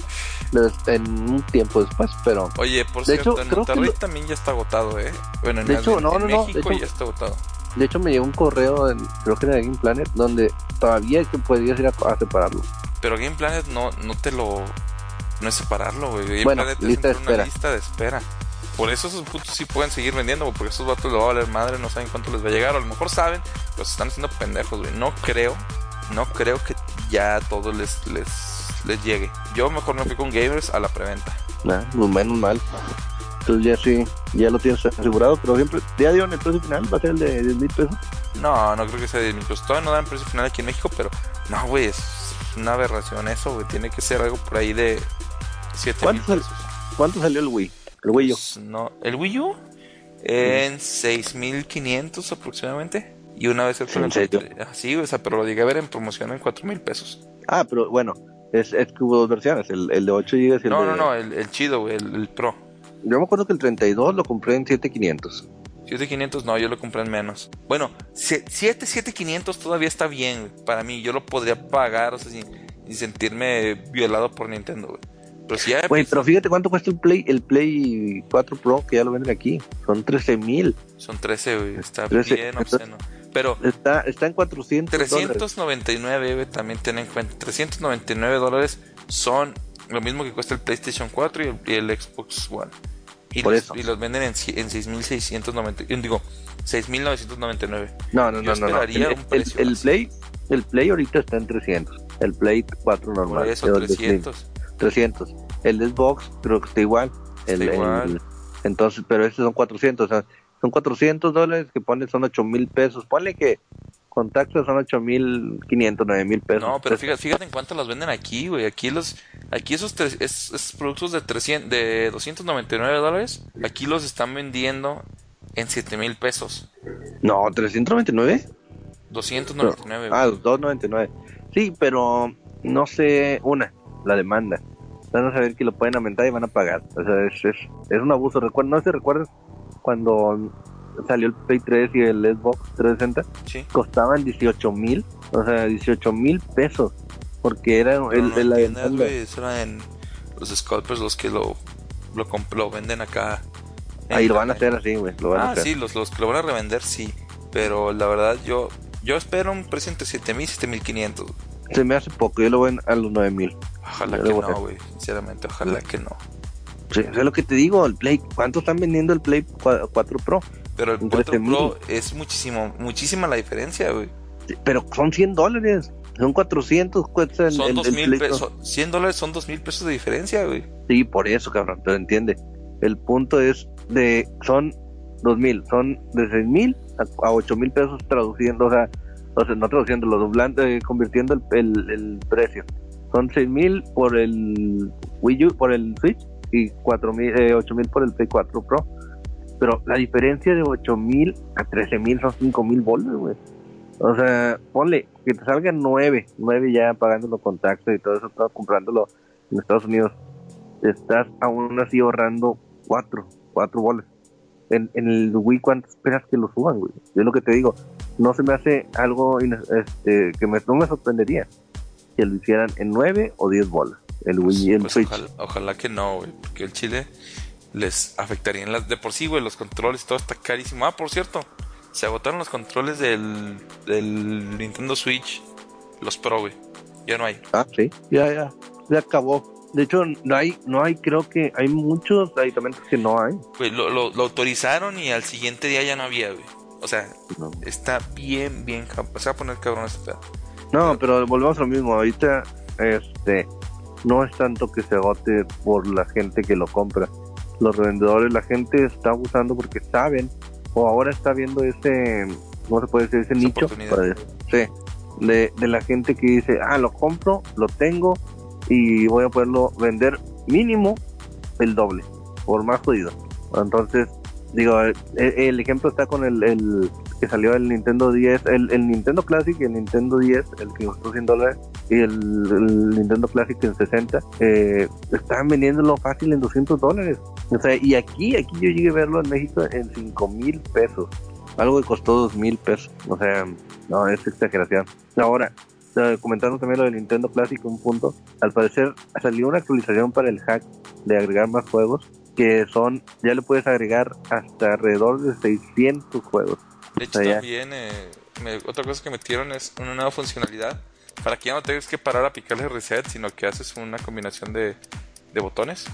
en un tiempo después, pero
Oye, por de cierto, en Monterrey también ya está agotado, ¿eh?
Bueno, en, de hecho, no, no,
México ya está agotado.
De hecho, me llegó un correo, en, creo que era de Game Planet, donde todavía que podías ir a, separarlo.
Pero Game Planet no, no te lo... No es separarlo, güey. Game bueno, Planet lista es una lista de espera. Por eso esos putos sí pueden seguir vendiendo, porque esos vatos le va a valer madre, no saben cuánto les va a llegar, o a lo mejor saben, pero se están haciendo pendejos, güey. No creo, no creo que ya todo les, les, les llegue. Yo mejor me fui con gamers a la preventa.
Nah, pues menos mal. Entonces ya sí, ya lo tienes asegurado, pero siempre, ¿ya dieron el precio final? ¿Va a ser el de 10 mil pesos?
No, no creo que sea de 10 mil pesos. Todavía no dan precio final aquí en México, pero no, güey, es una aberración eso, güey. Tiene que ser algo por ahí de 7 mil pesos.
¿Cuánto salió el Wii? El Wii U. Pues
no, el Wii U en 6500 aproximadamente. Y una vez el
¿En serio?
Sí, o sea, pero lo llegué a ver en promoción en 4000 pesos.
Ah, pero bueno, es, es que hubo dos versiones, el, el de 8 GB y el
No,
de...
no, no, el, el chido, güey, el, el Pro.
Yo me acuerdo que el 32 lo compré en 7500.
7500 no, yo lo compré en menos. Bueno, 7 7500 todavía está bien güey, para mí. Yo lo podría pagar, o sea, sin, sin sentirme violado por Nintendo, güey. Pero si ya
Güey, pero fíjate cuánto cuesta el Play el Play 4 Pro que ya lo venden aquí. Son 13 mil.
son 13, güey, está
13,
bien obsceno. Pero
Está, está en 400 dólares.
399, güey, también ten en cuenta. 399 dólares son lo mismo que cuesta el PlayStation 4 y el, y el Xbox One. Y
Por
los,
eso.
y los venden en, en 6.690, eh, digo, 6.999.
No, no,
Yo
no, no. no.
esperaría
El,
un precio
el- el. Play, el Play ahorita está en 300. El Play 4 normal.
Por eso,
pero el de Play,
300.
300. El Xbox creo que está igual.
Está
el-
igual.
entonces, pero estos son 400. O sea, son 400 dólares que ponen son 8 mil pesos. Ponle que con taxas son 8 mil 500, 9 mil pesos.
No, pero fíjate, fíjate en cuánto los venden aquí, güey. Aquí los, aquí esos, tres- es- esos productos de 300, de 299 dólares, aquí los están vendiendo en 7 mil pesos.
No, 399.
299.
Ah,
güey.
299. Sí, pero no sé, una, la demanda. Van a saber que lo pueden aumentar y van a pagar. O sea, es, es, es un abuso. Recuerda, no se recuerdan cuando salió el Play 3 y el Xbox 360,
Sí.
costaban 18 mil, o sea, 18 mil pesos, porque era
Pero
el,
no
el-
entiendes, eso eran los scalpers los que lo, lo, lo venden acá. en
Ahí lo van a hacer así, güey,
Ah,
hacer.
sí, los, los que lo van a revender, sí. Pero la verdad, yo yo espero un precio entre 7000 y 7500.
Se me hace poco, yo lo ven a los 9 mil.
Ojalá
Yo
que no, güey. Sinceramente, ojalá que no.
Es lo que te digo, el Play, ¿cuánto están vendiendo el Play 4 Pro?
Pero el
Un
4
13,000.
Pro es muchísimo, muchísima la diferencia, güey.
Pero son 100 dólares, son 400 cuesta el,
Son
el-
dos
el
mil
Play
pesos. 100 dólares son dos mil pesos de diferencia, güey.
Sí, por eso, cabrón, pero entiende. El punto es de, son dos mil, son de seis mil a, a ocho mil pesos traduciendo, o sea, o sea, no traduciendo, lo doblando, eh, convirtiendo el, el, el precio. Son seis mil por el Wii U, por el Switch y cuatro mil, eh, ocho mil por el Play 4 Pro. Pero la diferencia de ocho mil a trece mil son cinco mil bolas, güey. O sea, ponle que te salgan nueve, nueve ya pagándolo con taxes y todo eso, todo comprándolo en Estados Unidos estás aún así ahorrando cuatro, cuatro bolas. En, en el Wii, ¿cuánto esperas que lo suban, güey? Es lo que te digo, no se me hace algo este, que me, no me sorprendería que lo hicieran en nueve o diez bolas. El Wii y el
Pues
Switch.
ojalá, ojalá que no, güey. Porque el Chile les afectaría en las. De por sí, güey, los controles, todo está carísimo. Ah, por cierto, se agotaron los controles del, del Nintendo Switch. Los Pro, güey. Ya no hay.
Ah, sí, ya, ya, se acabó. De hecho, no hay, no hay, creo que hay muchos aditamentos que no hay.
Güey, lo, lo, lo autorizaron y al siguiente día ya no había, güey. O sea,
No.
está bien, bien. Se va a poner cabrón este pedo.
No, pero volvemos a lo mismo. Ahorita, este, no es tanto que se agote por la gente que lo compra. Los revendedores, la gente está abusando porque saben, o ahora está viendo ese, ¿cómo se puede decir? Ese nicho. para- sí, de, de la gente que dice, ah, lo compro, lo tengo y voy a poderlo vender mínimo el doble, por más jodido. Entonces, digo, el, el ejemplo está con el, el que salió el Nintendo 10, el, el Nintendo Classic, el Nintendo 10, el que costó 100 dólares, y el, el Nintendo Classic en 60, eh, estaban vendiéndolo fácil en 200 dólares. O sea, y aquí, aquí yo llegué a verlo en México en 5 mil pesos. Algo que costó 2 mil pesos. O sea, no, es exageración. Ahora, eh, comentando también lo del Nintendo Classic, un punto. Al parecer salió una actualización para el hack de agregar más juegos que son, ya le puedes agregar hasta alrededor de 600 juegos.
De hecho,
O sea, ya.
también, eh, me- otra cosa que metieron es una nueva funcionalidad para que ya no tengas que parar a picarle reset, sino que haces una combinación de, de botones.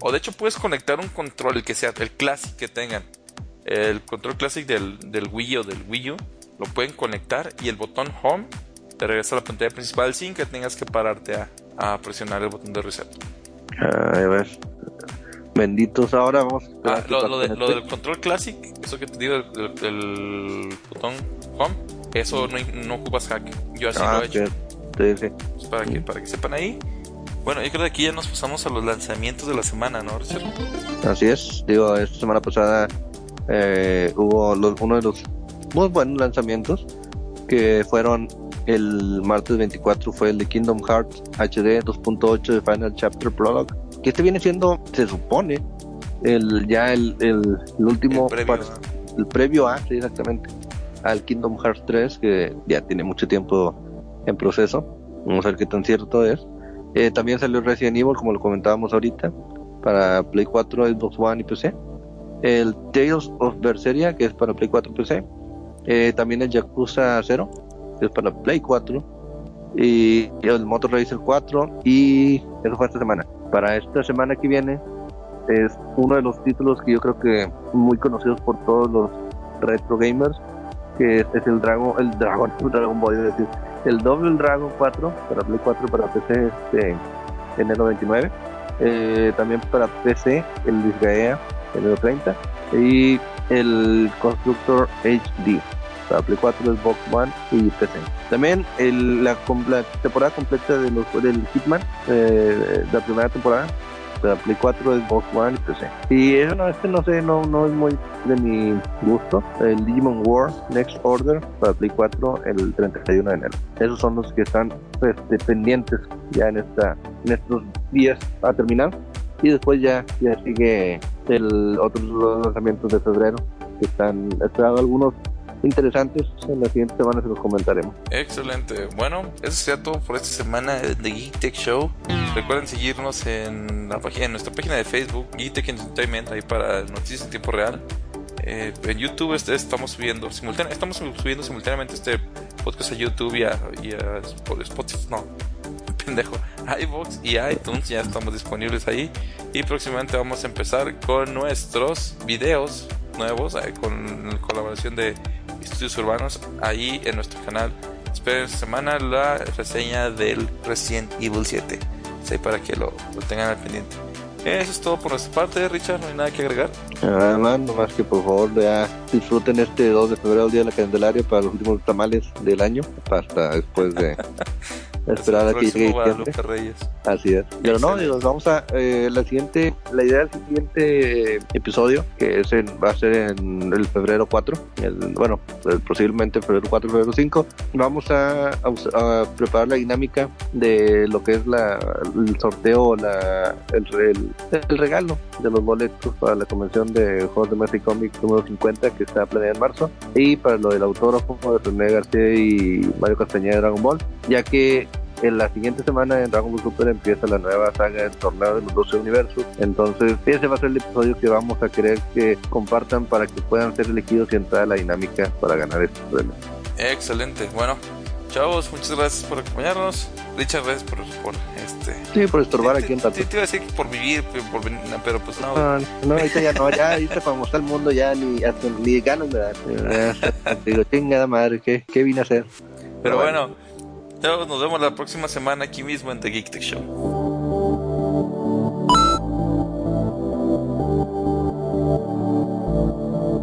O de hecho, puedes conectar un control, el que sea, el Classic que tengan. El control Classic del, del Wii o del Wii U, lo pueden conectar y el botón Home te regresa a la pantalla principal sin que tengas que pararte a, a presionar el botón de reset.
Ah, ya ves. Benditos ahora vamos a
Ah, lo, de- lo del control Classic, eso que te digo, el, el- el botón Home, eso no, no ocupas hack. Yo así
Ah,
lo he hecho.
sí, sí, sí.
Pues para, que, para que sepan ahí. Bueno, yo creo que aquí ya nos pasamos a los lanzamientos de la semana, ¿no, Richard?
Así es. Digo, esta semana pasada eh, hubo los, uno de los muy buenos lanzamientos que fueron el martes 24 fue el de Kingdom Hearts HD 2.8 de Final Chapter Prologue que este viene siendo se supone el ya el, el, último
El previo,
el previo a sí, exactamente al Kingdom Hearts 3 que ya tiene mucho tiempo en proceso. Vamos a ver qué tan cierto es. Eh, también salió Resident Evil como lo comentábamos ahorita para Play 4 Xbox One y PC el Tales of Berseria que es para Play 4 y PC eh, también el Yakuza 0 que es para Play 4 y el Motor Racer 4 y eso fue esta semana. Para esta semana que viene es uno de los títulos que yo creo que muy conocidos por todos los retro gamers que es, es el Dragon el Dragon el Dragon Ball a decir. El Double Dragon 4 para Play 4 para PC este enero 29 eh, también para PC el Disgaea enero 30 y el Constructor HD para Play 4, Xbox One y PC. También el, la, la temporada completa de los, del Hitman, eh, la primera temporada, para Play 4, Xbox One y PC. Y eso no, este no sé, no, no es muy de mi gusto. El Digimon War Next Order para Play 4 el 31 de enero. Esos son los que están pues, pendientes ya en, esta, en estos días a terminar. Y después ya, ya sigue el otros lanzamientos de febrero que están esperados algunos interesantes. En la siguiente semana se los comentaremos.
Excelente. Bueno, eso sería todo por esta semana de Geek Tech Show. Recuerden seguirnos en, la en nuestra página de Facebook, Geek Tech Entertainment, ahí para noticias en tiempo real. Eh, en YouTube este- estamos subiendo estamos subiendo simultáneamente este podcast a YouTube y a, Spotify, no, pendejo, a iVoox y iTunes, ya estamos disponibles ahí. Y próximamente vamos a empezar con nuestros videos nuevos, eh, con la colaboración de Estudios Urbanos, ahí en nuestro canal. Esperen esta semana la reseña del Resident Evil 7, así para que lo, lo tengan al pendiente. Eso es todo por nuestra parte, Richard, no hay nada que agregar.
Además, nomás que por favor ya disfruten este 2 de febrero, el día de la Candelaria, para los últimos tamales del año, hasta después de esperar a que llegue
Guadalupe. Reyes.
Así es. Pero no, digo, vamos a eh, la siguiente, la idea del siguiente episodio, que es en- va a ser en el febrero 4, el- bueno, eh, posiblemente febrero 4, febrero 5, vamos a, a us- a preparar la dinámica de lo que es la, el sorteo, la, el, el- el regalo de los boletos para la convención de juegos de Magic Comics número 50 que está planeada en marzo y para lo del autógrafo de René García y Mario Castañeda de Dragon Ball, ya que en la siguiente semana en Dragon Ball Super empieza la nueva saga del torneo de los 12 universos. Entonces, ese va a ser el episodio que vamos a querer que compartan para que puedan ser elegidos y entrar a la dinámica para ganar estos premios.
Excelente. Bueno, chavos, muchas gracias por acompañarnos. Richard, gracias por, por este.
Sí, por estorbar
Te-
aquí un rato.
te iba a decir que por vivir, por venir, pero pues no.
No, no, ahorita ya no, ya ahorita para mostrar al mundo ya ni, hasta, ni ganas me dan. Digo, chingada madre, ¿qué, qué vine a hacer?
Pero bueno, chavos, nos vemos la próxima semana aquí mismo en The Geek Tech Show.